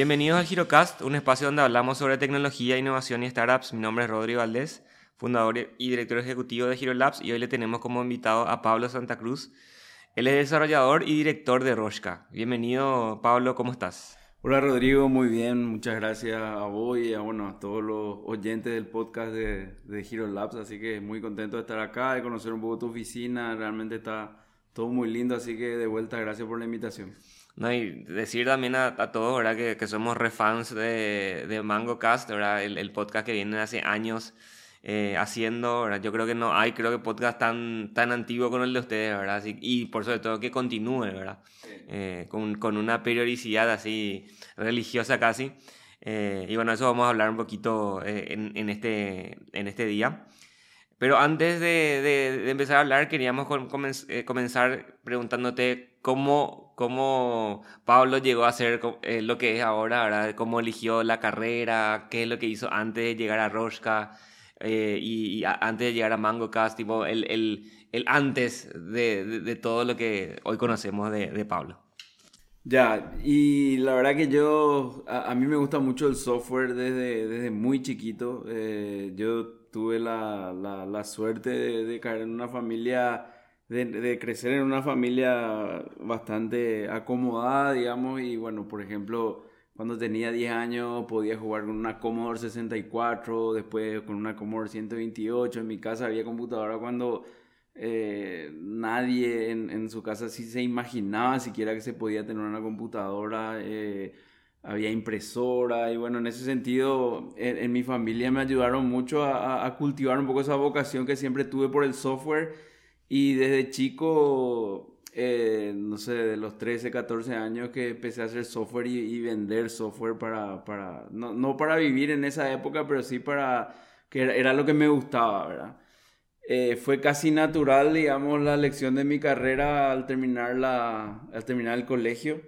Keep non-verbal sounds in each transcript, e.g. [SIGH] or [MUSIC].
Bienvenidos al Girocast, un espacio donde hablamos sobre tecnología, innovación y startups. Mi nombre es Rodrigo Valdés, fundador y director ejecutivo de Girolabs y hoy le tenemos como invitado a Pablo Santa Cruz. Él es desarrollador y director de Roshka. Bienvenido, Pablo, ¿cómo estás? Hola Rodrigo, muy bien, muchas gracias a vos y a, bueno, a todos los oyentes del podcast de, de Hero Labs, así que muy contento de estar acá, de conocer un poco tu oficina, realmente está todo muy lindo, así que de vuelta, gracias por la invitación. No, y decir también a, a todos ¿verdad? Que, que somos refans de, de MangoCast, ¿verdad? El, el, podcast que viene hace años eh, haciendo. ¿verdad? Yo creo que no hay, creo que podcast tan, tan antiguo como el de ustedes, ¿verdad? Así, y por sobre todo que continúe, ¿verdad? Eh, con, con, una periodicidad así religiosa casi. Eh, y bueno, eso vamos a hablar un poquito eh, en, en, este, en este día. Pero antes de, de, de empezar a hablar, queríamos comenzar preguntándote cómo, cómo Pablo llegó a ser eh, lo que es ahora, ¿verdad? cómo eligió la carrera, qué es lo que hizo antes de llegar a Roshka eh, y, antes de llegar a MangoCast, tipo el, el, el antes de, de, de, todo lo que hoy conocemos de, de, Pablo. Ya, y la verdad que yo, a, a mí me gusta mucho el software desde, desde muy chiquito. Eh, yo tuve la, la, la suerte de, de, caer en una familia, de, crecer en una familia bastante acomodada, digamos, y bueno, por ejemplo, cuando tenía 10 años podía jugar con una Commodore 64, después con una Commodore 128, en mi casa había computadora cuando eh, nadie en, su casa sí se imaginaba siquiera que se podía tener una computadora. Eh, había impresora y bueno, en ese sentido en, mi familia me ayudaron mucho a, cultivar un poco esa vocación que siempre tuve por el software y desde chico, eh, no sé, de los 13, 14 años que empecé a hacer software y, vender software para, para no, no, para vivir en esa época, pero sí para que era, era lo que me gustaba, ¿verdad? Eh, fue casi natural, digamos, la elección de mi carrera al terminar, la, al terminar el colegio.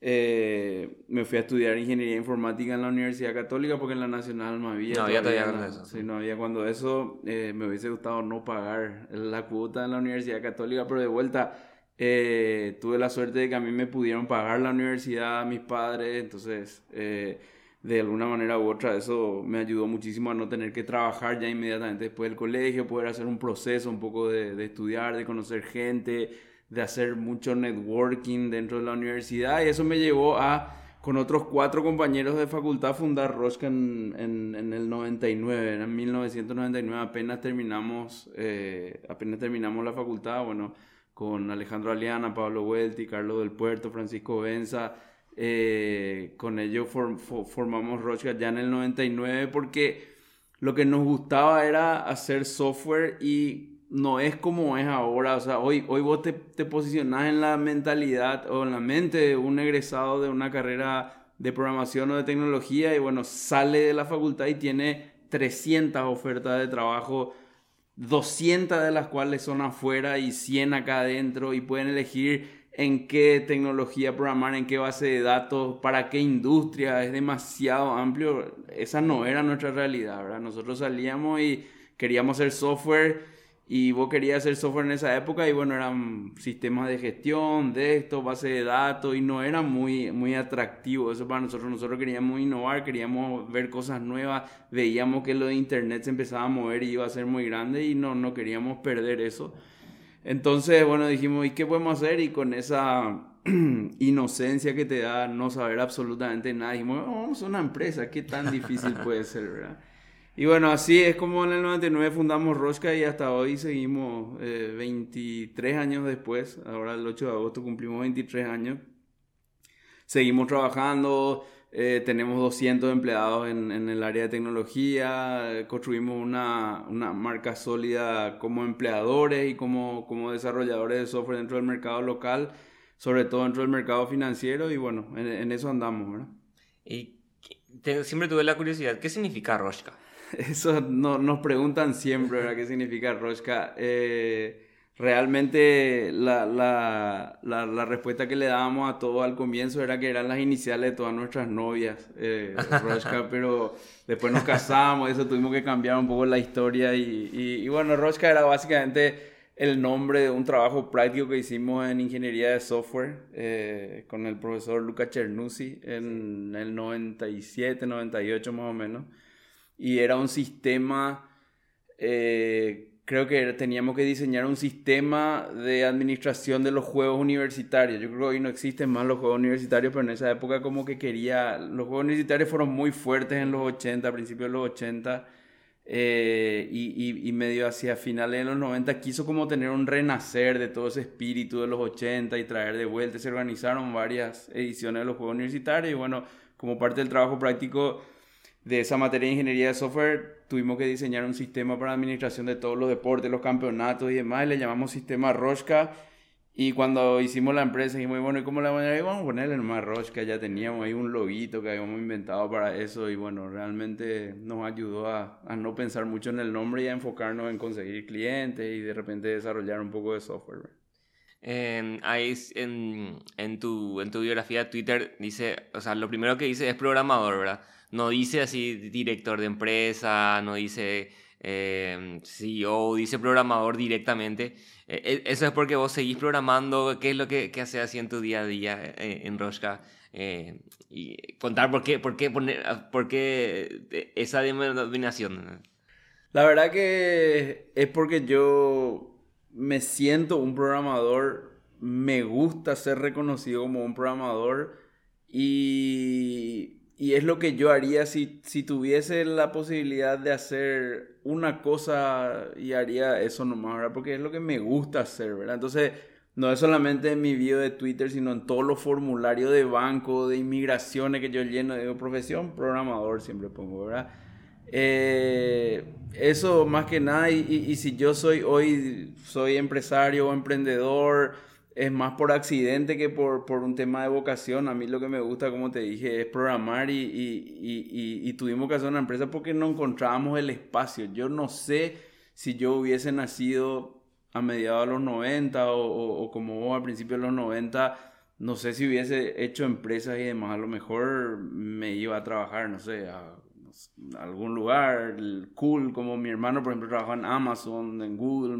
Eh, me fui a estudiar ingeniería informática en la Universidad Católica porque en la Nacional no había. No había todavía eso. Sí, no había cuando eso. Eh, me hubiese gustado no pagar la cuota en la Universidad Católica, pero de vuelta eh, tuve la suerte de que a mí me pudieron pagar la universidad, mis padres, entonces de alguna manera u otra eso me ayudó muchísimo a no tener que trabajar ya inmediatamente después del colegio, poder hacer un proceso un poco de, de estudiar, de conocer gente de hacer mucho networking dentro de la universidad. Y eso me llevó a, con otros cuatro compañeros de facultad, fundar Rosca en, en, el 99, en 1999 apenas terminamos, eh, apenas terminamos la facultad, bueno, con Alejandro Aliana, Pablo Welti, Carlos del Puerto, Francisco Benza, eh, con ellos for, for, formamos Rosca ya en el 99 porque lo que nos gustaba era hacer software y no es como es ahora. O sea, hoy, hoy vos te, te posicionás en la mentalidad o en la mente de un egresado de una carrera de programación o de tecnología y bueno, sale de la facultad y tiene 300 ofertas de trabajo, 200 de las cuales son afuera y 100 acá adentro y pueden elegir en qué tecnología programar, en qué base de datos, para qué industria, es demasiado amplio. Esa no era nuestra realidad, ¿verdad? Nosotros salíamos y queríamos hacer software y vos querías hacer software en esa época y bueno, eran sistemas de gestión, de esto, base de datos y no era muy, muy atractivo eso para nosotros. Nosotros queríamos innovar, queríamos ver cosas nuevas, veíamos que lo de internet se empezaba a mover y iba a ser muy grande y no, no queríamos perder eso. Entonces, bueno, dijimos, ¿y qué podemos hacer? Y con esa [CLEARS THROAT] inocencia que te da no saber absolutamente nada, dijimos, vamos a una empresa, ¿qué tan difícil puede ser, verdad? Y bueno, así es como en el 99 fundamos Rosca y hasta hoy seguimos eh, 23 años después. Ahora el 8 de agosto cumplimos 23 años. Seguimos trabajando, eh, tenemos 200 empleados en, el área de tecnología, construimos una, una, marca sólida como empleadores y como, como desarrolladores de software dentro del mercado local, sobre todo dentro del mercado financiero y bueno, en, eso andamos, ¿verdad? Y siempre tuve la curiosidad, ¿qué significa Rosca? [LAUGHS] Eso no, nos preguntan siempre, ¿verdad? ¿Qué significa Roshka? Eh, realmente la, la, la, la, respuesta que le dábamos a todo al comienzo era que eran las iniciales de todas nuestras novias, eh, Roshka, [LAUGHS] pero después nos casamos, eso tuvimos que cambiar un poco la historia y, y, y bueno, Roshka era básicamente el nombre de un trabajo práctico que hicimos en ingeniería de software eh, con el profesor Luca Cernuzzi en el 97, 98 más o menos. Y era un sistema, eh, creo que teníamos que diseñar un sistema de administración de los juegos universitarios. Yo creo que hoy no existen más los juegos universitarios, pero en esa época como que quería, los juegos universitarios fueron muy fuertes en los 80, a principios de los 80 eh, y, y, medio hacia finales de los 90 quiso como tener un renacer de todo ese espíritu de los 80 y traer de vuelta. Se organizaron varias ediciones de los Juegos Universitarios y bueno, como parte del trabajo práctico de esa materia de ingeniería de software, tuvimos que diseñar un sistema para administración de todos los deportes, los campeonatos y demás. le llamamos sistema Roshka y cuando hicimos la empresa dijimos, bueno, ¿y cómo la vamos a Vamos a ponerle nomás que ya teníamos ahí un loguito que habíamos inventado para eso y bueno, realmente nos ayudó a, a, no pensar mucho en el nombre y a enfocarnos en conseguir clientes y de repente desarrollar un poco de software. En, ahí en, en, tu, en tu biografía Twitter dice, o sea, lo primero que dice es programador, ¿verdad? No dice así director de empresa, no dice eh, CEO, dice programador directamente. Eh, eh, eso es porque vos seguís programando, ¿qué es lo que, que haces así en tu día a día en Roshka? y contar por qué, por qué, poner, ah, por qué esa denominación. La verdad que es porque yo me siento un programador, me gusta ser reconocido como un programador y y es lo que yo haría si, si tuviese la posibilidad de hacer una cosa y haría eso nomás, ¿verdad? Porque es lo que me gusta hacer, ¿verdad? Entonces, no es solamente en mi video de Twitter, sino en todos los formularios de banco, de inmigraciones que yo lleno de profesión, programador siempre pongo, ¿verdad? Eh, eso más que nada, y, y si yo soy hoy, soy empresario o emprendedor, es más por accidente que por, por, un tema de vocación. A mí lo que me gusta, como te dije, es programar y, y, y, y, tuvimos que hacer una empresa porque no encontrábamos el espacio. Yo no sé si yo hubiese nacido a mediados de los 90 o, como vos al principio de los 90, no sé si hubiese hecho empresas y demás. A lo mejor me iba a trabajar, no sé, a, algún lugar cool, como mi hermano, por ejemplo, trabaja en Amazon, en Google,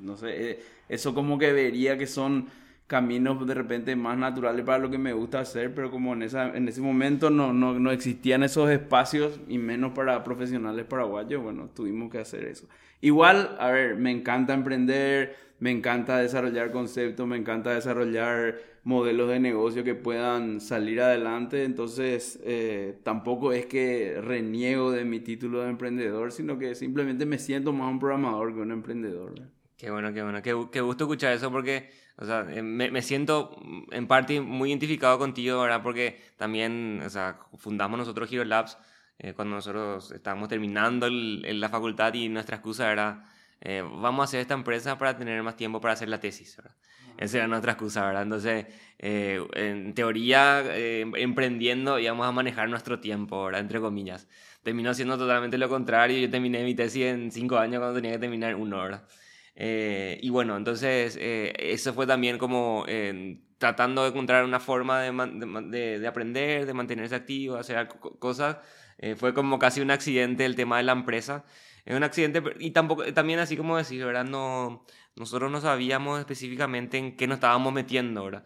no sé. Eh, eso como que vería que son caminos de repente más naturales para lo que me gusta hacer, pero como en, esa, en ese momento no, no, no existían esos espacios y menos para profesionales paraguayos, bueno, tuvimos que hacer eso. Igual, a ver, me encanta emprender, me encanta desarrollar conceptos, me encanta desarrollar modelos de negocio que puedan salir adelante, entonces eh, tampoco es que reniego de mi título de emprendedor, sino que simplemente me siento más un programador que un emprendedor. Qué bueno, qué bueno. Qué, qué, gusto escuchar eso porque, o sea, eh, me, me, siento en parte muy identificado contigo, ¿verdad? Porque también, o sea, fundamos nosotros Hero Labs eh, cuando nosotros estábamos terminando el, la facultad y nuestra excusa era, eh, vamos a hacer esta empresa para tener más tiempo para hacer la tesis, ¿verdad? Esa era nuestra excusa, ¿verdad? Entonces, en teoría, emprendiendo íbamos a manejar nuestro tiempo, ¿verdad? Entre comillas. Terminó siendo totalmente lo contrario. Yo terminé mi tesis en cinco años cuando tenía que terminar uno, ¿verdad? Eh, y bueno, entonces eh, eso fue también como eh, tratando de encontrar una forma de, de, de, aprender, de mantenerse activo, hacer cosas. fue como casi un accidente el tema de la empresa. Es un accidente y tampoco, también así como decís, ¿verdad? No, nosotros no sabíamos específicamente en qué nos estábamos metiendo, ¿verdad?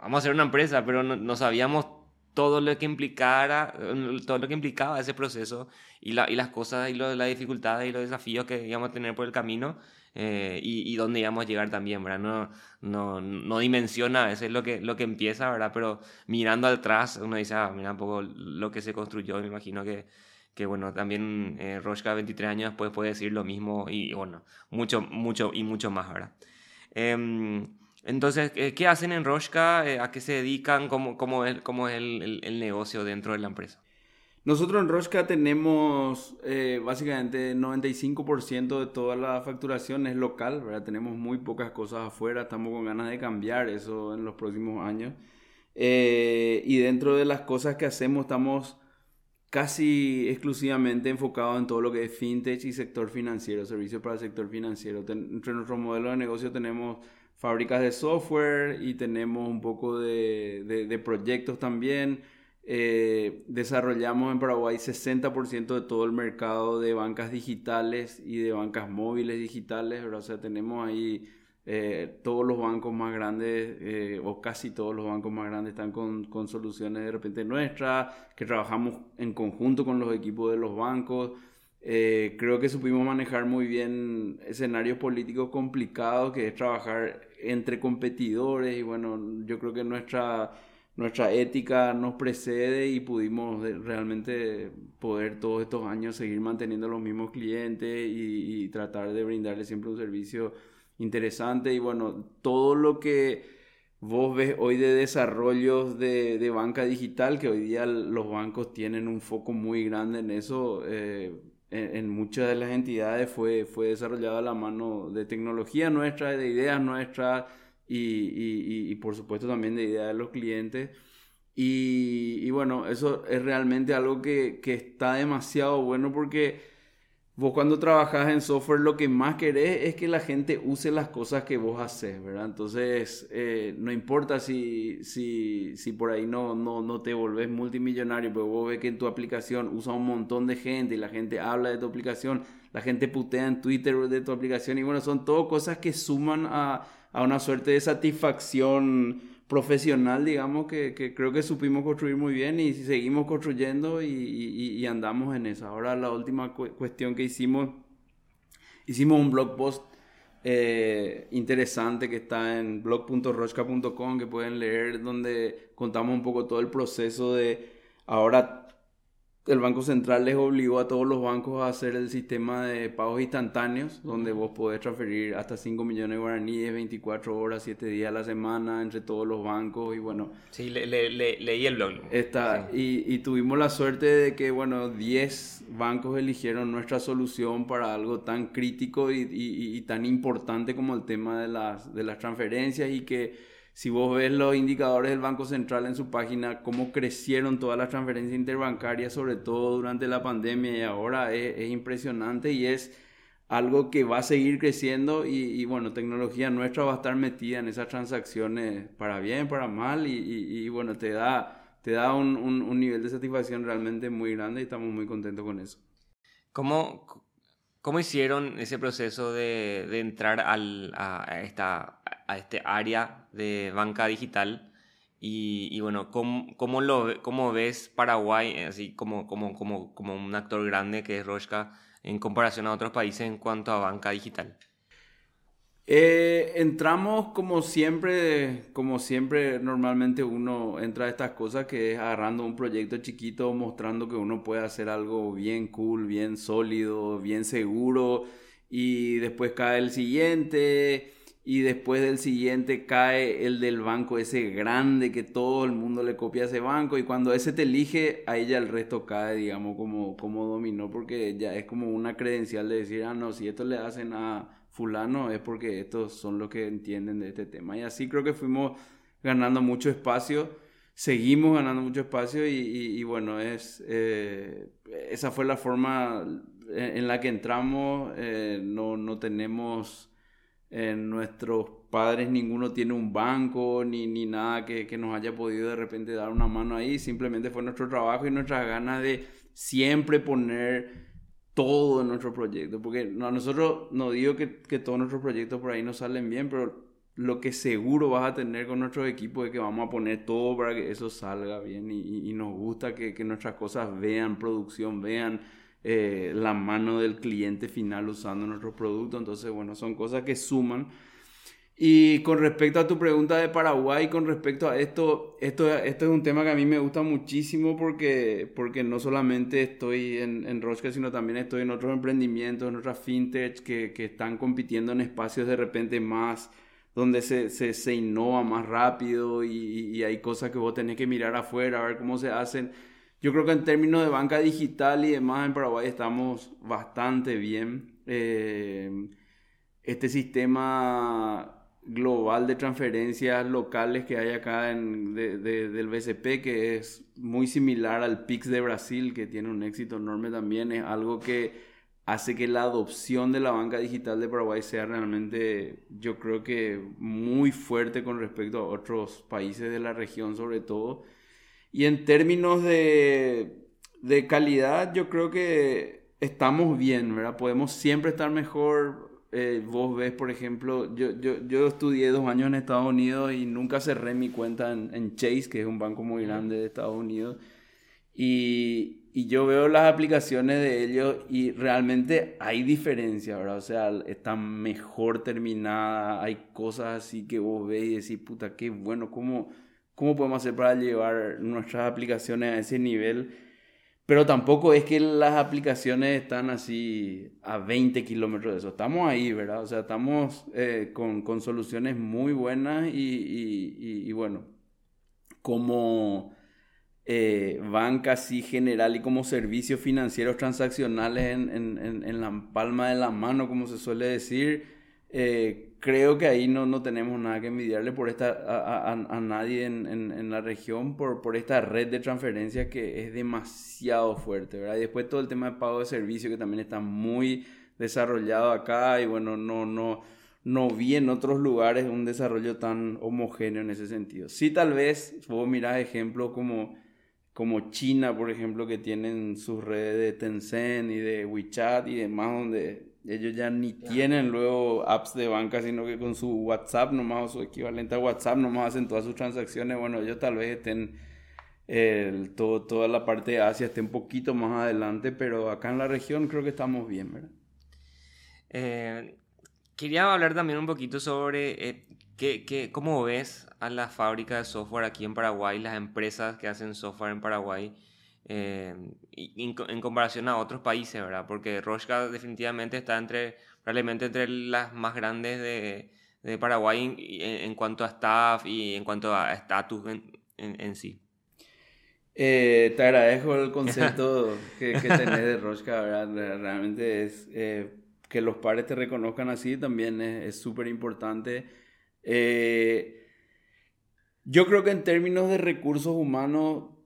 vamos a hacer una empresa, pero no, no sabíamos todo lo que implicara, todo lo que implicaba ese proceso y, la, y las cosas y lo, las dificultades y los desafíos que íbamos a tener por el camino. Eh, y, y, dónde íbamos a llegar también, ¿verdad? No, no, no dimensiona, eso es lo que, lo que empieza, ¿verdad? Pero mirando atrás, uno dice, ah, mira un poco lo que se construyó, me imagino que, que bueno, también eh, Roshka 23 años después puede decir lo mismo y, bueno, mucho, mucho y mucho más, ¿verdad? Eh, entonces, ¿qué hacen en Roshka? Eh, ¿A qué se dedican? ¿Cómo, cómo es, cómo es el, el, el negocio dentro de la empresa? Nosotros en Roshka tenemos eh, básicamente 95% de toda la facturación es local, ¿verdad? Tenemos muy pocas cosas afuera, estamos con ganas de cambiar eso en los próximos años. Eh, y dentro de las cosas que hacemos estamos casi exclusivamente enfocados en todo lo que es fintech y sector financiero, servicios para el sector financiero. entre nuestro modelo de negocio tenemos fábricas de software y tenemos un poco de, proyectos también Eh, desarrollamos en Paraguay 60% de todo el mercado de bancas digitales y de bancas móviles digitales, o sea, tenemos ahí eh, todos los bancos más grandes, eh, o casi todos los bancos más grandes están con, con, soluciones de repente nuestras, que trabajamos en conjunto con los equipos de los bancos. creo que supimos manejar muy bien escenarios políticos complicados, que es trabajar entre competidores y bueno, yo creo que nuestra nuestra ética nos precede y pudimos realmente poder todos estos años seguir manteniendo los mismos clientes y, tratar de brindarles siempre un servicio interesante y bueno, todo lo que vos ves hoy de desarrollos de, de banca digital, que hoy día los bancos tienen un foco muy grande en eso, eh, en, muchas de las entidades fue, fue desarrollado a la mano de tecnología nuestra, de ideas nuestras, y, por supuesto también de idea de los clientes. Y, bueno, eso es realmente algo que, está demasiado bueno porque vos cuando trabajas en software lo que más querés es que la gente use las cosas que vos haces, ¿verdad? Entonces, eh, no importa si, si, si por ahí no, no, no te volvés multimillonario, pero vos ves que en tu aplicación usa un montón de gente y la gente habla de tu aplicación, la gente putea en Twitter de tu aplicación y bueno, son todo cosas que suman a a una suerte de satisfacción profesional, digamos, que, que, creo que supimos construir muy bien y seguimos construyendo y, y, andamos en eso. Ahora la última cuestión que hicimos, hicimos un blog post eh, interesante que está en blog.rochka.com que pueden leer donde contamos un poco todo el proceso de ahora el Banco Central les obligó a todos los bancos a hacer el sistema de pagos instantáneos, donde vos podés transferir hasta 5 millones de guaraníes 24 horas, 7 días a la semana entre todos los bancos y bueno. Sí, le, leí el blog. Está, y, tuvimos la suerte de que, bueno, 10 bancos eligieron nuestra solución para algo tan crítico y, y tan importante como el tema de las, de las transferencias y que si vos ves los indicadores del Banco Central en su página, cómo crecieron todas las transferencias interbancarias, sobre todo durante la pandemia y ahora, es, impresionante y es algo que va a seguir creciendo y, bueno, tecnología nuestra va a estar metida en esas transacciones para bien, para mal y, bueno, te da, te da un, un, nivel de satisfacción realmente muy grande y estamos muy contentos con eso. ¿Cómo, cómo hicieron ese proceso de, de entrar al, a, esta a este área de banca digital. Y, bueno, ¿cómo, cómo, lo, ¿cómo ves Paraguay así como, como, como, como un actor grande que es Roshka en comparación a otros países en cuanto a banca digital? Eh, entramos como siempre, como siempre normalmente uno entra a estas cosas que es agarrando un proyecto chiquito, mostrando que uno puede hacer algo bien cool, bien sólido, bien seguro y después cae el siguiente y después del siguiente cae el del banco ese grande que todo el mundo le copia a ese banco y cuando ese te elige, ahí ya el resto cae, digamos, como, como dominó, porque ya es como una credencial de decir, ah, no, si esto le hacen a fulano es porque estos son los que entienden de este tema. Y así creo que fuimos ganando mucho espacio, seguimos ganando mucho espacio y, bueno, es, eh, esa fue la forma en, la que entramos, eh, no, no tenemos en nuestros padres ninguno tiene un banco ni, ni nada que, que, nos haya podido de repente dar una mano ahí. Simplemente fue nuestro trabajo y nuestra ganas de siempre poner todo en nuestro proyecto. Porque a nosotros no digo que, que todos nuestros proyectos por ahí no salen bien, pero lo que seguro vas a tener con nuestro equipo es que vamos a poner todo para que eso salga bien y, y, nos gusta que, que nuestras cosas vean producción, vean eh, la mano del cliente final usando nuestro producto. Entonces, bueno, son cosas que suman. Y con respecto a tu pregunta de Paraguay, con respecto a esto, esto, esto es un tema que a mí me gusta muchísimo porque, porque no solamente estoy en, en Rochka, sino también estoy en otros emprendimientos, en otras fintech que, que están compitiendo en espacios de repente más donde se, se, se innova más rápido y, y, hay cosas que vos tenés que mirar afuera, a ver cómo se hacen. Yo creo que en términos de banca digital y demás en Paraguay estamos bastante bien. Eh, este sistema global de transferencias locales que hay acá en, del BCP, que es muy similar al PIX de Brasil, que tiene un éxito enorme también, es algo que hace que la adopción de la banca digital de Paraguay sea realmente, yo creo que muy fuerte con respecto a otros países de la región sobre todo. Y en términos de, de calidad, yo creo que estamos bien, ¿verdad? Podemos siempre estar mejor. Eh, vos ves, por ejemplo, yo, yo, yo, estudié dos años en Estados Unidos y nunca cerré mi cuenta en, en Chase, que es un banco muy grande de Estados Unidos. Y, y yo veo las aplicaciones de ellos y realmente hay diferencia, ¿verdad? O sea, está mejor terminada, hay cosas así que vos ves y decís, puta, qué bueno, ¿cómo, cómo podemos hacer para llevar nuestras aplicaciones a ese nivel? Pero tampoco es que las aplicaciones están así a 20 kilómetros de eso. Estamos ahí, ¿verdad? O sea, estamos eh, con, con, soluciones muy buenas y, y, bueno, como eh, banca así general y como servicios financieros transaccionales en, en, en, la palma de la mano, como se suele decir, eh, creo que ahí no, no tenemos nada que envidiarle por esta, a, a, nadie en, en, la región por, por esta red de transferencia que es demasiado fuerte, ¿verdad? Y después todo el tema de pago de servicio que también está muy desarrollado acá y bueno, no, no, no vi en otros lugares un desarrollo tan homogéneo en ese sentido. Sí, tal vez, vos mirás ejemplos como como China, por ejemplo, que tienen sus redes de Tencent y de WeChat y demás, donde ellos ya ni tienen luego apps de banca, sino que con su WhatsApp nomás o su equivalente a WhatsApp nomás hacen todas sus transacciones. Bueno, ellos tal vez estén, todo, toda la parte de Asia esté un poquito más adelante, pero acá en la región creo que estamos bien, ¿verdad? Eh, quería hablar también un poquito sobre eh, qué, cómo ves a la fábrica de software aquí en Paraguay, las empresas que hacen software en Paraguay, eh, en, comparación a otros países, ¿verdad? Porque Roshka definitivamente está entre, probablemente entre las más grandes de, de Paraguay en, cuanto a staff y en cuanto a estatus en, sí. Eh, te agradezco el concepto [LAUGHS] que, que tenés de Roshka, ¿verdad? Realmente es eh, que los pares te reconozcan así también es súper importante. Eh, yo creo que en términos de recursos humanos,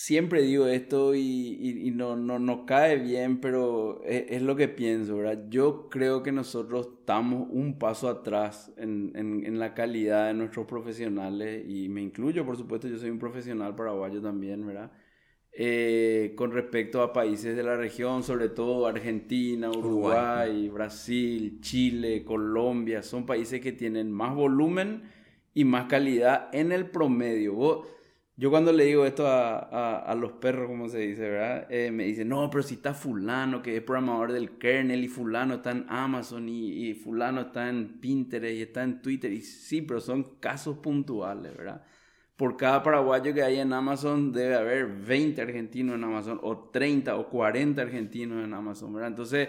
siempre digo esto y, no, no, no, cae bien, pero e, es, lo que pienso, ¿verdad? Yo creo que nosotros estamos un paso atrás en, en, la calidad de nuestros profesionales y me incluyo, por supuesto, yo soy un profesional paraguayo también, ¿verdad? Eh, con respecto a países de la región, sobre todo Argentina, Uruguay, Brasil, Chile, Colombia, son países que tienen más volumen y más calidad en el promedio. Yo cuando le digo esto a, a, los perros, como se dice, ¿verdad? Eh, me dicen, no, pero si está fulano, que es programador del kernel, y fulano está en Amazon, y, y, fulano está en Pinterest, y está en Twitter, y sí, pero son casos puntuales, ¿verdad? Por cada paraguayo que hay en Amazon debe haber 20 argentinos en Amazon, o 30 o 40 argentinos en Amazon, ¿verdad? Entonces,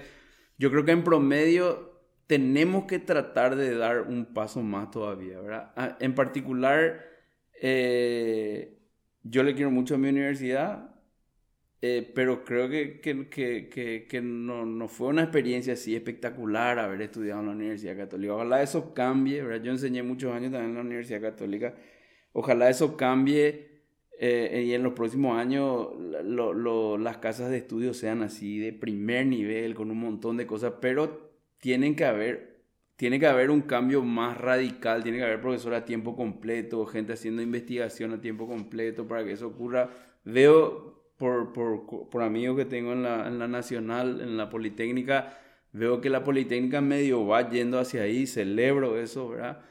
yo creo que en promedio tenemos que tratar de dar un paso más todavía, ¿verdad? Ah, en particular, eh, yo le quiero mucho a mi universidad, eh, pero creo que, que, que, que no, no, fue una experiencia así espectacular haber estudiado en la Universidad Católica. Ojalá eso cambie. Yo enseñé muchos años también en la Universidad Católica. Ojalá eso cambie eh, y en los próximos años las casas de estudio sean así de primer nivel, con un montón de cosas, pero tienen que haber, tiene que haber un cambio más radical, tiene que haber profesor a tiempo completo, gente haciendo investigación a tiempo completo para que eso ocurra. Veo por, por, por amigos que tengo en la, en la Nacional, en la Politécnica, veo que la Politécnica medio va yendo hacia ahí, celebro eso, ¿verdad?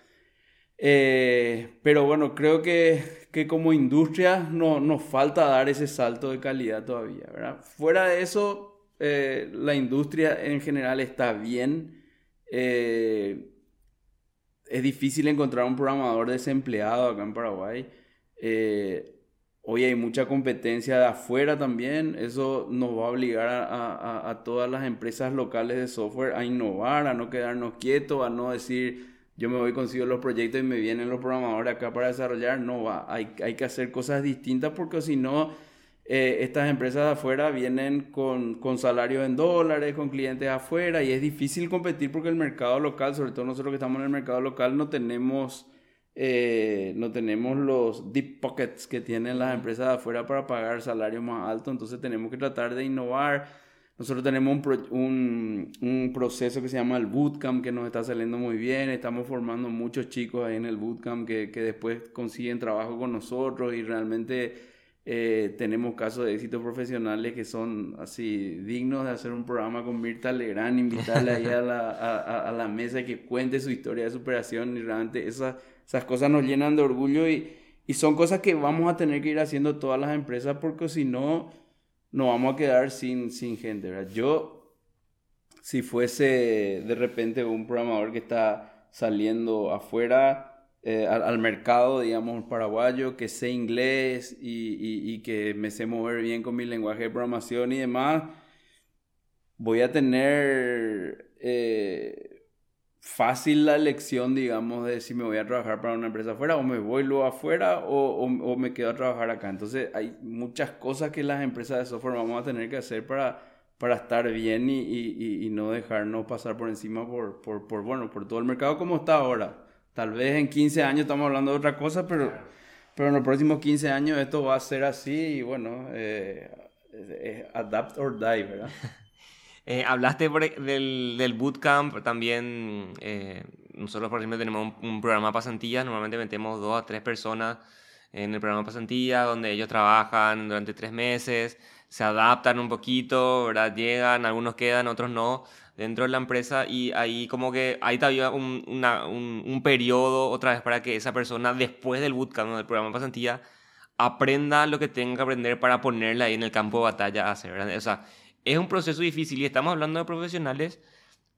Eh, pero bueno, creo que, que como industria no, nos falta dar ese salto de calidad todavía, ¿verdad? Fuera de eso, eh, la industria en general está bien. Eh, es difícil encontrar un programador desempleado acá en Paraguay. Eh, hoy hay mucha competencia de afuera también. Eso nos va a obligar a, todas las empresas locales de software a innovar, a no quedarnos quietos, a no decir yo me voy consigo los proyectos y me vienen los programadores acá para desarrollar. No va, hay, hay que hacer cosas distintas porque si no eh, estas empresas de afuera vienen con, con salarios en dólares, con clientes afuera y es difícil competir porque el mercado local, sobre todo nosotros que estamos en el mercado local, no tenemos, eh, no tenemos los deep pockets que tienen las empresas de afuera para pagar salarios más altos, entonces tenemos que tratar de innovar. Nosotros tenemos un, un, un, proceso que se llama el bootcamp que nos está saliendo muy bien. Estamos formando muchos chicos ahí en el bootcamp que, que después consiguen trabajo con nosotros y realmente Eh, tenemos casos de éxitos profesionales que son así dignos de hacer un programa con Mirta Legrand, invitarle ahí a la, a, a la mesa que cuente su historia de superación y realmente esas, esas cosas nos llenan de orgullo y, y son cosas que vamos a tener que ir haciendo todas las empresas porque si no, nos vamos a quedar sin, sin gente. Yo, si fuese de repente un programador que está saliendo afuera, eh, al, mercado, digamos, paraguayo, que sé inglés y, que me sé mover bien con mi lenguaje de programación y demás, voy a tener eh, fácil la elección, digamos, de si me voy a trabajar para una empresa afuera o me voy luego afuera o, me quedo a trabajar acá. Entonces hay muchas cosas que las empresas de software vamos a tener que hacer para, para estar bien y, y, y no dejarnos pasar por encima por, por, bueno, por todo el mercado como está ahora. Tal vez en 15 años estamos hablando de otra cosa, pero, pero en los próximos 15 años esto va a ser así y bueno, eh, adapt or die, ¿verdad? [LAUGHS] Eh, hablaste del, del, bootcamp, también eh, nosotros por ejemplo tenemos un, programa de pasantías, normalmente metemos dos a tres personas en el programa de pasantías, donde ellos trabajan durante tres meses, se adaptan un poquito, ¿verdad? Llegan, algunos quedan, otros no, dentro de la empresa y ahí como que hay todavía un, un, un, periodo otra vez para que esa persona después del bootcamp, del programa de pasantía, aprenda lo que tenga que aprender para ponerla ahí en el campo de batalla a hacer, O sea, es un proceso difícil y estamos hablando de profesionales,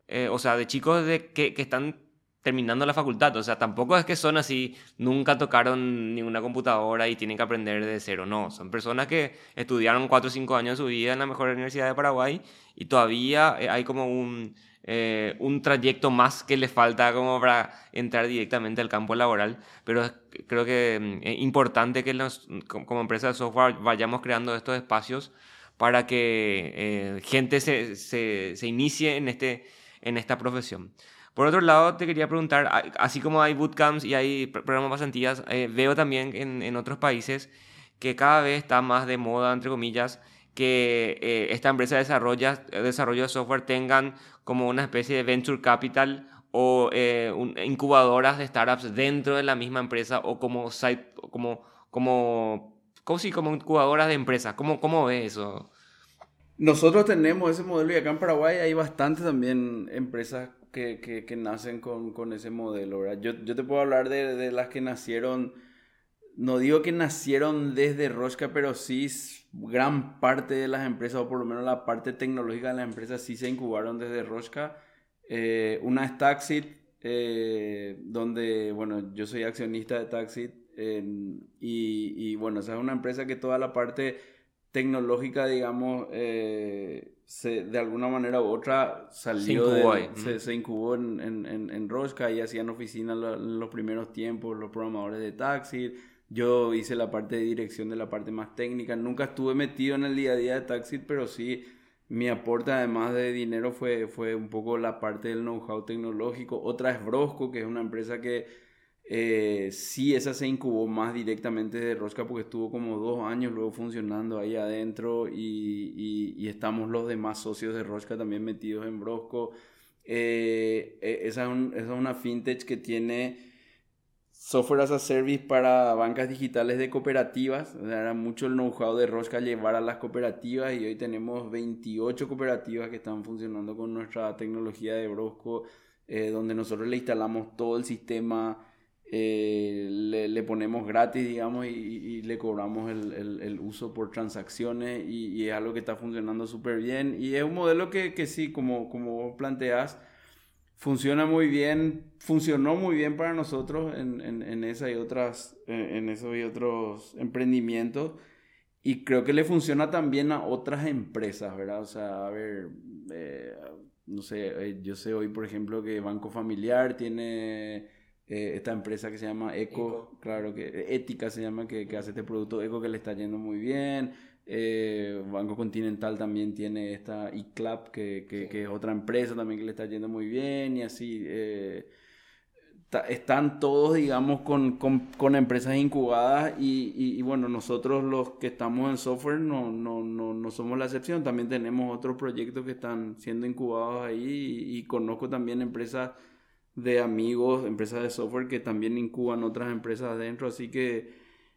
eh, o sea, de chicos de, que, que están terminando la facultad. O sea, tampoco es que son así, nunca tocaron ninguna computadora y tienen que aprender de cero. No, son personas que estudiaron 4 o 5 años de su vida en la mejor universidad de Paraguay y todavía eh, hay como un, eh, un trayecto más que les falta como para entrar directamente al campo laboral. Pero creo que mm, es importante que como empresa de software vayamos creando estos espacios para que eh, gente se, se, se inicie en, este, en esta profesión. Por otro lado, te quería preguntar, así como hay bootcamps y hay programas pasantías, eh, veo también en, en, otros países que cada vez está más de moda, entre comillas, que eh, esta empresa de desarrollo, de software tengan como una especie de venture capital o eh, incubadoras de startups dentro de la misma empresa o como site, como, como, como, como incubadoras de empresas. ¿Cómo, cómo ves eso? Nosotros tenemos ese modelo y acá en Paraguay hay bastante también empresas que, que, que nacen con, con, ese modelo, ¿verdad? Yo, yo te puedo hablar de, de, las que nacieron, no digo que nacieron desde Rosca, pero sí gran parte de las empresas, o por lo menos la parte tecnológica de las empresas, sí se incubaron desde Rosca. Eh, una es Taxit, eh, donde, bueno, yo soy accionista de Taxit, y, y, bueno, esa es una empresa que toda la parte tecnológica, digamos, eh, se, de alguna manera u otra salió se incubó, se, se incubó en, en, en, Rosca y hacían oficina en los primeros tiempos los programadores de taxi. Yo hice la parte de dirección de la parte más técnica. Nunca estuve metido en el día a día de taxi, pero sí mi aporte además de dinero fue, fue un poco la parte del know-how tecnológico. Otra es Brosco, que es una empresa que eh, sí, esa se incubó más directamente de Rosca porque estuvo como dos años luego funcionando ahí adentro y, estamos los demás socios de Rosca también metidos en Brosco. Eh, eh, esa, es una fintech que tiene software as a service para bancas digitales de cooperativas. era mucho el know-how de Rosca llevar a las cooperativas y hoy tenemos 28 cooperativas que están funcionando con nuestra tecnología de Brosco, donde nosotros le instalamos todo el sistema eh, le, ponemos gratis, digamos, y, le cobramos el, el, uso por transacciones y, es algo que está funcionando súper bien. Y es un modelo que, que sí, como, como planteas, funciona muy bien, funcionó muy bien para nosotros en, en, en esa y otras, en esos y otros emprendimientos. Y creo que le funciona también a otras empresas, ¿verdad? O sea, a ver, eh, no sé, eh, yo sé hoy, por ejemplo, que Banco Familiar tiene eh, esta empresa que se llama Eco, claro, que Ética se llama, que, que, hace este producto Eco que le está yendo muy bien. Eh, Banco Continental también tiene esta eClub, que, que, que, es otra empresa también que le está yendo muy bien y así. Eh, están todos, digamos, con, con, con empresas incubadas y, y, bueno, nosotros los que estamos en software no, no, no, no, somos la excepción. También tenemos otros proyectos que están siendo incubados ahí y, y conozco también empresas de amigos, empresas de software que también incuban otras empresas adentro, así que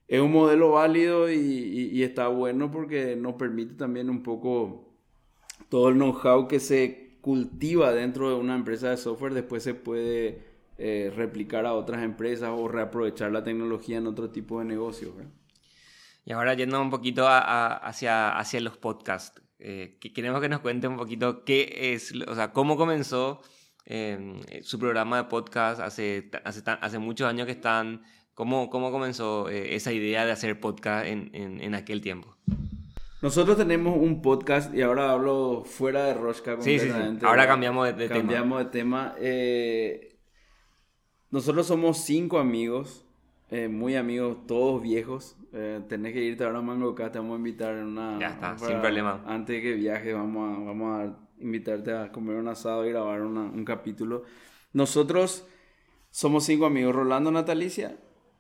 es un modelo válido y, está bueno porque nos permite también un poco todo el know-how que se cultiva dentro de una empresa de software, después se puede eh, replicar a otras empresas o reaprovechar la tecnología en otro tipo de negocios. Y ahora yendo un poquito hacia, hacia los podcasts, eh, queremos que nos cuente un poquito qué es, o sea, cómo comenzó em, su programa de podcast hace, hace, hace muchos años que están ¿Cómo, cómo comenzó eh, esa idea de hacer podcast en, en, en, aquel tiempo? Nosotros tenemos un podcast y ahora hablo fuera de Rosca completamente. Sí, sí, Ahora cambiamos de, de cambiamos de tema. Eh, nosotros somos cinco amigos, eh, muy amigos, todos viejos. tenés que irte ahora a Mango Acá, te vamos a invitar en una... Ya está, sin problema. Antes de que viajes vamos a, vamos a invitarte a comer un asado y grabar un capítulo. Nosotros somos cinco amigos, Rolando Natalicia,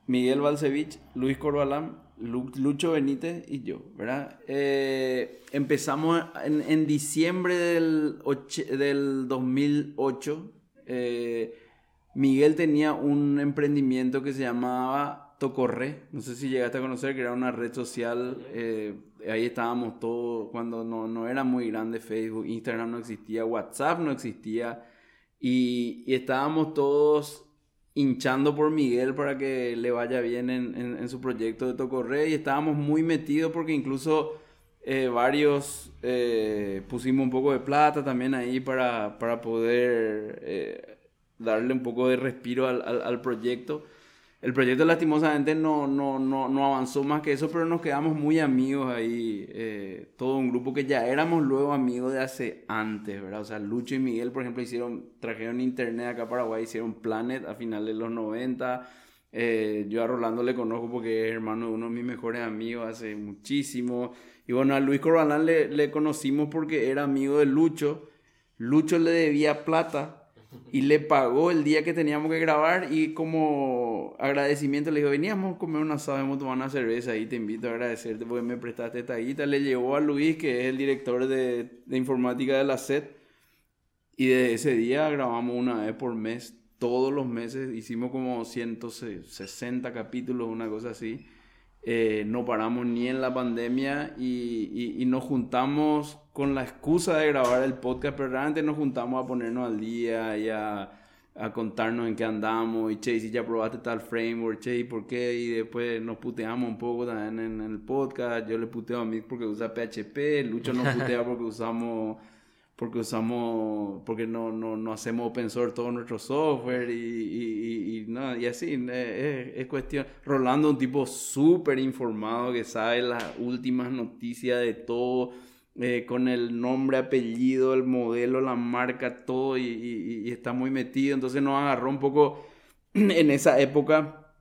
Miguel Balcevich, Luis Corbalán, Lucho Benítez y yo, ¿verdad? Eh, empezamos en, diciembre del, del 2008. Eh, Miguel tenía un emprendimiento que se llamaba Tocorre. No sé si llegaste a conocer, que era una red social. Eh, ahí estábamos todos, cuando no, no, era muy grande Facebook, Instagram no existía, WhatsApp no existía. Y, estábamos todos hinchando por Miguel para que le vaya bien en, su proyecto de Tocorre y estábamos muy metidos porque incluso eh, varios eh, pusimos un poco de plata también ahí para, para poder eh, darle un poco de respiro al, al proyecto. El proyecto lastimosamente no, no, no, no, avanzó más que eso, pero nos quedamos muy amigos ahí, eh, todo un grupo que ya éramos luego amigos de hace antes, ¿verdad? O sea, Lucho y Miguel, por ejemplo, hicieron, trajeron internet acá a Paraguay, hicieron Planet a finales de los 90. Eh, yo a Rolando le conozco porque es hermano de uno de mis mejores amigos hace muchísimo. Y bueno, a Luis Corbalán le, le conocimos porque era amigo de Lucho. Lucho le debía plata y le pagó el día que teníamos que grabar y como agradecimiento le dijo, veníamos a comer una asado, hemos tomar una cerveza y te invito a agradecerte porque me prestaste esta guita. Le llevó a Luis, que es el director de, de informática de la SED, y de ese día grabamos una vez por mes, todos los meses, hicimos como 160 capítulos, una cosa así. Eh, no paramos ni en la pandemia y, y, nos juntamos con la excusa de grabar el podcast, pero realmente nos juntamos a ponernos al día y a, a contarnos en qué andamos y che, si ya probaste tal framework, che, ¿y por qué? Y después nos puteamos un poco también en, en el podcast, yo le puteo a mí porque usa PHP, Lucho nos [LAUGHS] putea porque usamos porque usamos, porque no, no, no hacemos open source todo nuestro software y, y, y, no, y así, es, es, cuestión. Rolando, un tipo súper informado que sabe las últimas noticias de todo, eh, con el nombre, apellido, el modelo, la marca, todo, y, está muy metido. Entonces nos agarró un poco [CLEARS THROAT] en esa época.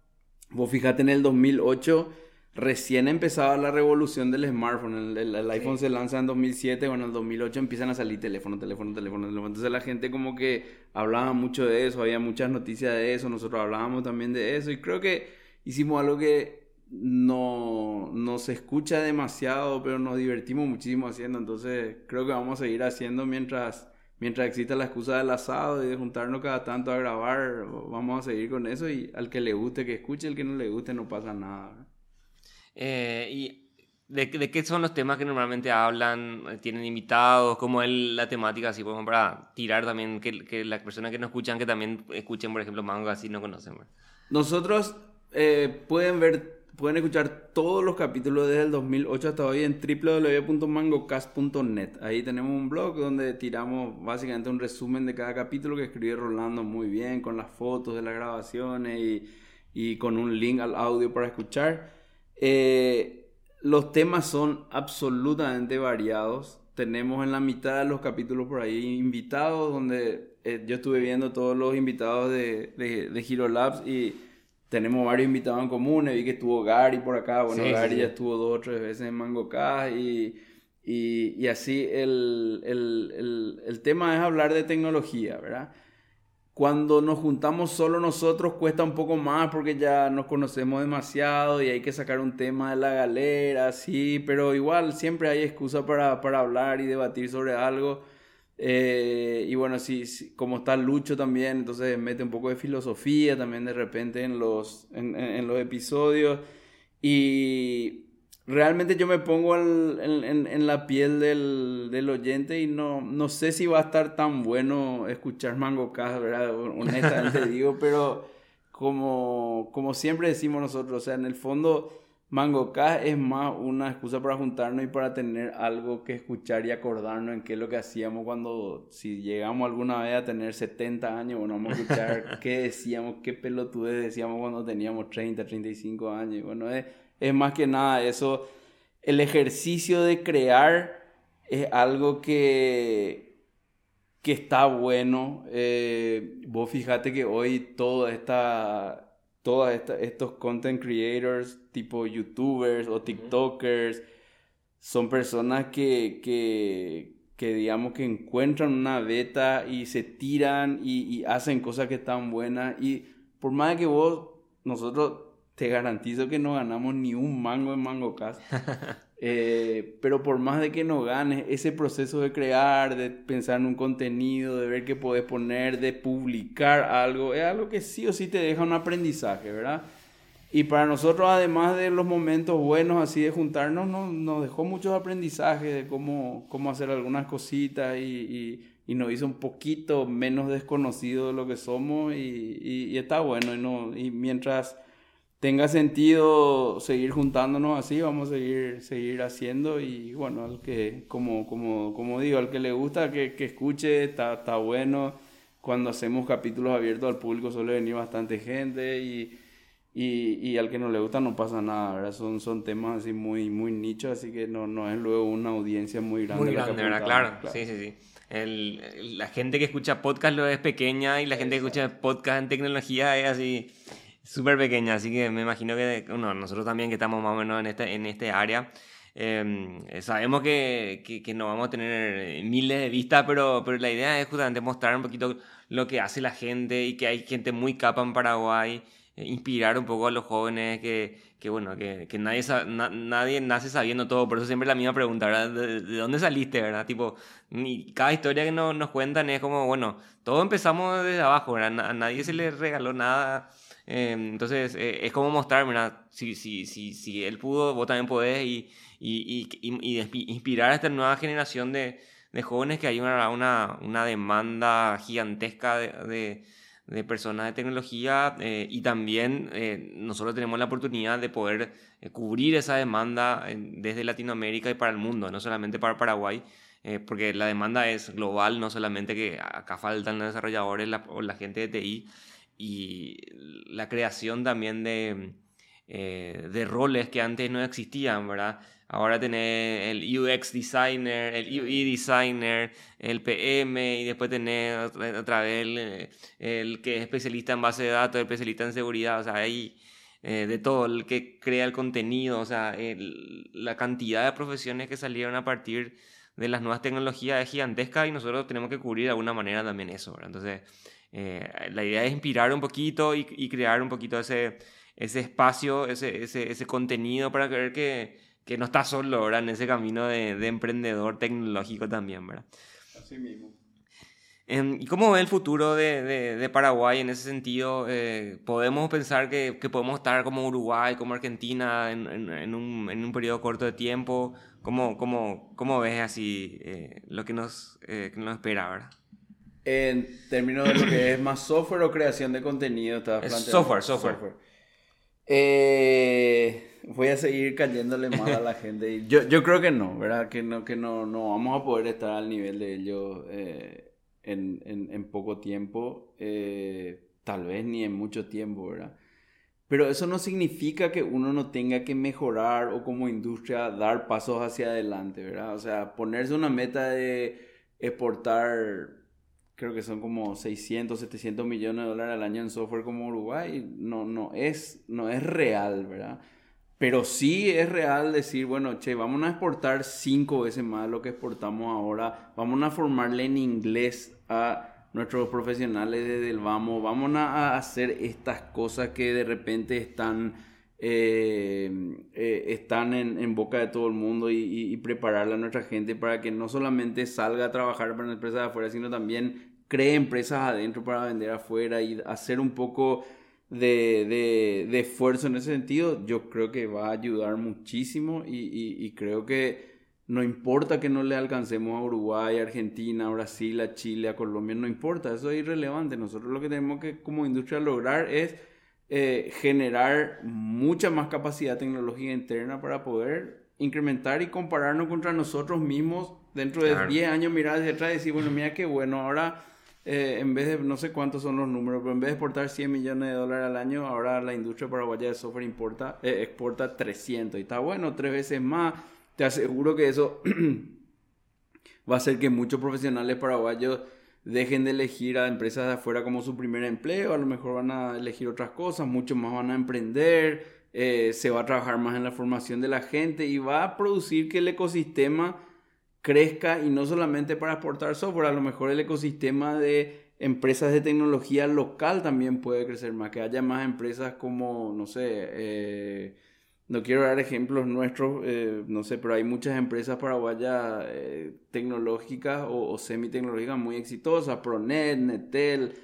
Vos fíjate en el 2008 recién empezaba la revolución del smartphone. El, iPhone se lanza en 2007, bueno, en el 2008 empiezan a salir teléfono, teléfono, teléfono, teléfono. Entonces la gente como que hablaba mucho de eso, había muchas noticias de eso, nosotros hablábamos también de eso y creo que hicimos algo que no, no se escucha demasiado, pero nos divertimos muchísimo haciendo. Entonces creo que vamos a seguir haciendo mientras... Mientras exista la excusa del asado y de juntarnos cada tanto a grabar, vamos a seguir con eso y al que le guste que escuche, al que no le guste no pasa nada. Eh, ¿Y de, de, qué son los temas que normalmente hablan? ¿Tienen invitados? ¿Cómo es la temática? Así, por para tirar también, que, que las personas que nos escuchan, que también escuchen, por ejemplo, Mango, así no conocen. Nosotros eh, pueden ver, pueden escuchar todos los capítulos desde el 2008 hasta hoy en www.mangocast.net. Ahí tenemos un blog donde tiramos básicamente un resumen de cada capítulo que escribe Rolando muy bien, con las fotos de las grabaciones y, y con un link al audio para escuchar. Eh, los temas son absolutamente variados. Tenemos en la mitad de los capítulos por ahí invitados, donde eh, yo estuve viendo todos los invitados de, de, de Hero Labs y tenemos varios invitados en común. Vi que estuvo Gary por acá. Bueno, Gary ya estuvo dos o tres veces en Mango y, y, y así el, el, el, el tema es hablar de tecnología, ¿verdad? Cuando nos juntamos solo nosotros cuesta un poco más porque ya nos conocemos demasiado y hay que sacar un tema de la galera, sí, pero igual siempre hay excusa para, para hablar y debatir sobre algo. Eh, y bueno, sí, como está Lucho también, entonces mete un poco de filosofía también de repente en los, en, en los episodios. Y realmente yo me pongo en, la piel del, oyente y no, no sé si va a estar tan bueno escuchar Mango Cast, ¿verdad? Honestamente [LAUGHS] digo, pero como, como siempre decimos nosotros, o sea, en el fondo Mango K es más una excusa para juntarnos y para tener algo que escuchar y acordarnos en qué es lo que hacíamos cuando, si llegamos alguna vez a tener 70 años, bueno, vamos a escuchar [LAUGHS] qué decíamos, qué pelotudes decíamos cuando teníamos 30, 35 años. Bueno, es, es más que nada eso, el ejercicio de crear es algo que, que está bueno. Eh, vos fíjate que hoy toda esta todos estos content creators, tipo youtubers o tiktokers, son personas que, que, digamos que encuentran una beta y se tiran y, hacen cosas que están buenas. Y por más que vos, nosotros te garantizo que no ganamos ni un mango en MangoCast. [LAUGHS] Eh, pero por más de que no ganes, ese proceso de crear, de pensar en un contenido, de ver qué puedes poner, de publicar algo, es algo que sí o sí te deja un aprendizaje, ¿verdad? Y para nosotros, además de los momentos buenos así de juntarnos, nos, dejó muchos aprendizajes de cómo, cómo hacer algunas cositas y, y, nos hizo un poquito menos desconocidos de lo que somos y, y está bueno. Y, no, y mientras tenga sentido seguir juntándonos así, vamos a seguir, seguir haciendo y bueno, al que, como, como, como digo, al que le gusta que, que escuche, está, está bueno. Cuando hacemos capítulos abiertos al público suele venir bastante gente y, y, y, al que no le gusta no pasa nada, ¿verdad? Son, son temas así muy, muy nichos, así que no, no es luego una audiencia muy grande. Muy grande, ¿verdad? Claro. sí, sí, sí. El, la gente que escucha podcast lo es pequeña y la gente que escucha podcast en tecnología es así súper pequeña, así que me imagino que bueno, nosotros también que estamos más o menos en este, en este área, em, sabemos que, que, que, no vamos a tener miles de vistas, pero, pero la idea es justamente mostrar un poquito lo que hace la gente y que hay gente muy capa en Paraguay, eh, inspirar un poco a los jóvenes que, que bueno, que, que nadie, nadie nace sabiendo todo, por eso siempre la misma pregunta, ¿verdad? ¿De, dónde saliste, verdad? Tipo, cada historia que nos cuentan es como, bueno, todos empezamos desde abajo, ¿verdad? A nadie se le regaló nada Em, entonces, eh, es como mostrar, mira, si, si, si, si él pudo, vos también podés y, y, y, y inspirar a esta nueva generación de, de jóvenes que hay una, una, una demanda gigantesca de, de, personas de tecnología eh, y también eh, nosotros tenemos la oportunidad de poder cubrir esa demanda desde Latinoamérica y para el mundo, no solamente para Paraguay. porque la demanda es global, no solamente que acá faltan los desarrolladores o la gente de TI, y la creación también de, eh, de roles que antes no existían, ¿verdad? Ahora tenés el UX designer, el UI designer, el PM y después tenés otra vez el, que es especialista en base de datos, el especialista en seguridad, o sea, hay eh, de todo, el que crea el contenido, o sea, la cantidad de profesiones que salieron a partir de las nuevas tecnologías es gigantesca y nosotros tenemos que cubrir de alguna manera también eso, ¿verdad? Entonces, eh, la idea es inspirar un poquito y, y, crear un poquito ese, ese espacio, ese, ese, ese contenido para ver que, que, no está solo ¿verdad? en ese camino de, de, emprendedor tecnológico también. ¿verdad? Así mismo. Em, ¿Y cómo ve el futuro de, de, Paraguay en ese sentido? Eh, ¿Podemos pensar que, que, podemos estar como Uruguay, como Argentina en, en, un, en un, periodo corto de tiempo? ¿Cómo, cómo, cómo ves así eh, lo que nos, que nos espera? ¿verdad? En términos de lo que es más software o creación de contenido, software, software. Eh, voy a seguir cayéndole mal a la [LAUGHS] gente. Yo, yo creo que no, ¿verdad? Que no, que no, no vamos a poder estar al nivel de ellos eh, en, en, en, poco tiempo. Eh, tal vez ni en mucho tiempo, ¿verdad? Pero eso no significa que uno no tenga que mejorar o como industria dar pasos hacia adelante, ¿verdad? O sea, ponerse una meta de exportar creo que son como 600, 700 millones de dólares al año en software como Uruguay, no, no, es, no es real, ¿verdad? Pero sí es real decir, bueno, che, vamos a exportar cinco veces más lo que exportamos ahora, vamos a formarle en inglés a nuestros profesionales desde el vamos, vamos a hacer estas cosas que de repente están... Eh, eh, están en, boca de todo el mundo y, y, prepararle a nuestra gente para que no solamente salga a trabajar para una empresa de afuera, sino también cree empresas adentro para vender afuera y hacer un poco de, de, esfuerzo en ese sentido, yo creo que va a ayudar muchísimo y, y, creo que no importa que no le alcancemos a Uruguay, a Argentina, a Brasil, a Chile, a Colombia, no importa, eso es irrelevante. Nosotros lo que tenemos que como industria lograr es eh, generar mucha más capacidad tecnológica interna para poder incrementar y compararnos contra nosotros mismos dentro de 10 años, mirar hacia atrás y decir, bueno, mira qué bueno, ahora eh, en vez de, no sé cuántos son los números, pero en vez de exportar 100 millones de dólares al año, ahora la industria paraguaya de software importa, eh, exporta 300 y está bueno, tres veces más. Te aseguro que eso [CLEARS THROAT] va a hacer que muchos profesionales paraguayos dejen de elegir a empresas de afuera como su primer empleo, a lo mejor van a elegir otras cosas, muchos más van a emprender, eh, se va a trabajar más en la formación de la gente y va a producir que el ecosistema crezca y no solamente para exportar software, a lo mejor el ecosistema de empresas de tecnología local también puede crecer más, que haya más empresas como, no sé, eh, no quiero dar ejemplos nuestros, eh, no sé, pero hay muchas empresas paraguayas eh, tecnológicas o, semi-tecnológicas muy exitosas, Pronet, Netel,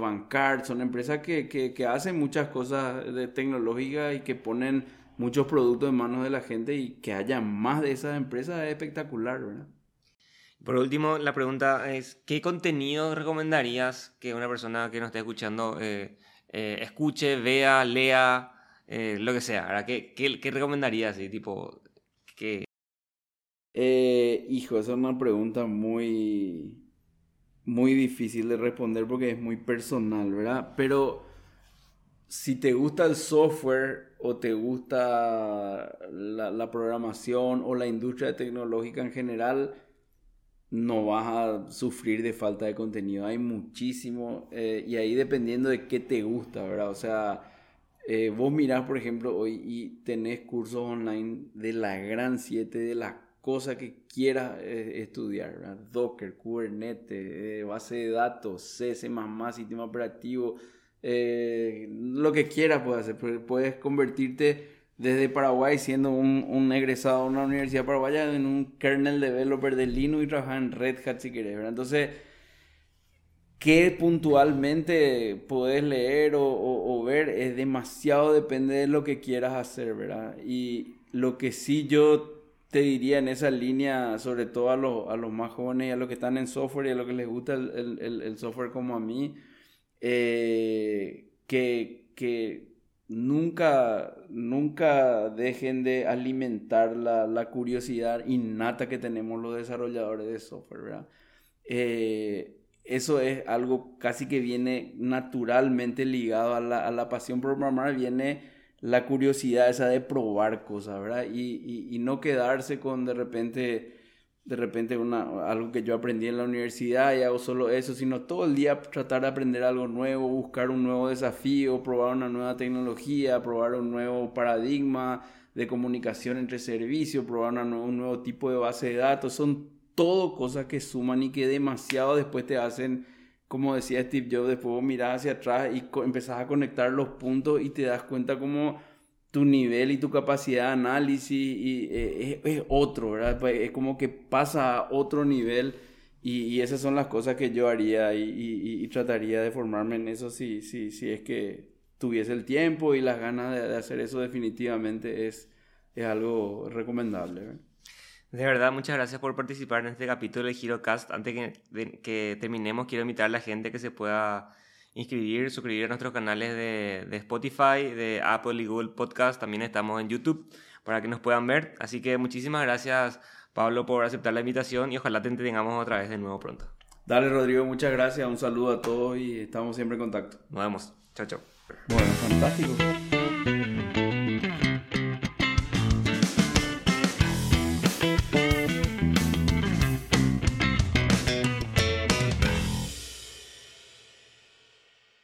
Bancard, son empresas que, que, hacen muchas cosas de tecnológicas y que ponen muchos productos en manos de la gente y que haya más de esas empresas es espectacular, ¿verdad? Por último, la pregunta es, ¿qué contenido recomendarías que una persona que nos esté escuchando eh, eh, escuche, vea, lea, eh, lo que sea? ¿Qué, qué, qué recomendarías? Tipo, ¿qué? hijo, esa es una pregunta muy, muy difícil de responder porque es muy personal, ¿verdad? Pero si te gusta el software o te gusta la, programación o la industria tecnológica en general, no vas a sufrir de falta de contenido. Hay muchísimo eh, y ahí dependiendo de qué te gusta, ¿verdad? O sea, eh, vos mirás, por ejemplo, hoy y tenés cursos online de la gran 7, de la cosa que quieras eh, estudiar, ¿verdad? Docker, Kubernetes, base de datos, C, C++, sistema operativo, eh, lo que quieras puedes hacer. Puedes convertirte desde Paraguay siendo un, egresado de una universidad paraguaya en un kernel developer de Linux y trabajar en Red Hat si quieres, Entonces, ¿qué puntualmente puedes leer o, ver? Es demasiado, depende de lo que quieras hacer, ¿verdad? Y lo que sí yo te diría en esa línea, sobre todo a los, a los más jóvenes y a los que están en software y a los que les gusta el, el, el software como a mí, eh, que, que, nunca, nunca dejen de alimentar la, la, curiosidad innata que tenemos los desarrolladores de software, ¿verdad? Eh, eso es algo casi que viene naturalmente ligado a la, a la pasión por programar, viene la curiosidad esa de probar cosas, ¿verdad? Y, y, y no quedarse con de repente de repente una, algo que yo aprendí en la universidad y hago solo eso, sino todo el día tratar de aprender algo nuevo, buscar un nuevo desafío, probar una nueva tecnología, probar un nuevo paradigma de comunicación entre servicios, probar un nuevo tipo de base de datos. Son todo cosas que suman y que demasiado después te hacen, como decía Steve Jobs, después miras hacia atrás y empezás a conectar los puntos y te das cuenta como tu nivel y tu capacidad de análisis y, eh, es, otro, ¿verdad? Pues, es como que pasa a otro nivel y, esas son las cosas que yo haría y, trataría de formarme en eso si, si, si es que tuviese el tiempo y las ganas de, hacer eso definitivamente es, es algo recomendable. De verdad, muchas gracias por participar en este capítulo de HeroCast. Antes que, que terminemos, quiero invitar a la gente que se pueda inscribir, suscribir a nuestros canales de, de, Spotify, de Apple y Google Podcast. También estamos en YouTube para que nos puedan ver. Así que muchísimas gracias, Pablo, por aceptar la invitación y ojalá te tengamos otra vez de nuevo pronto. Dale, Rodrigo, muchas gracias. Un saludo a todos y estamos siempre en contacto. Nos vemos. Chao, chao. Bueno, fantástico.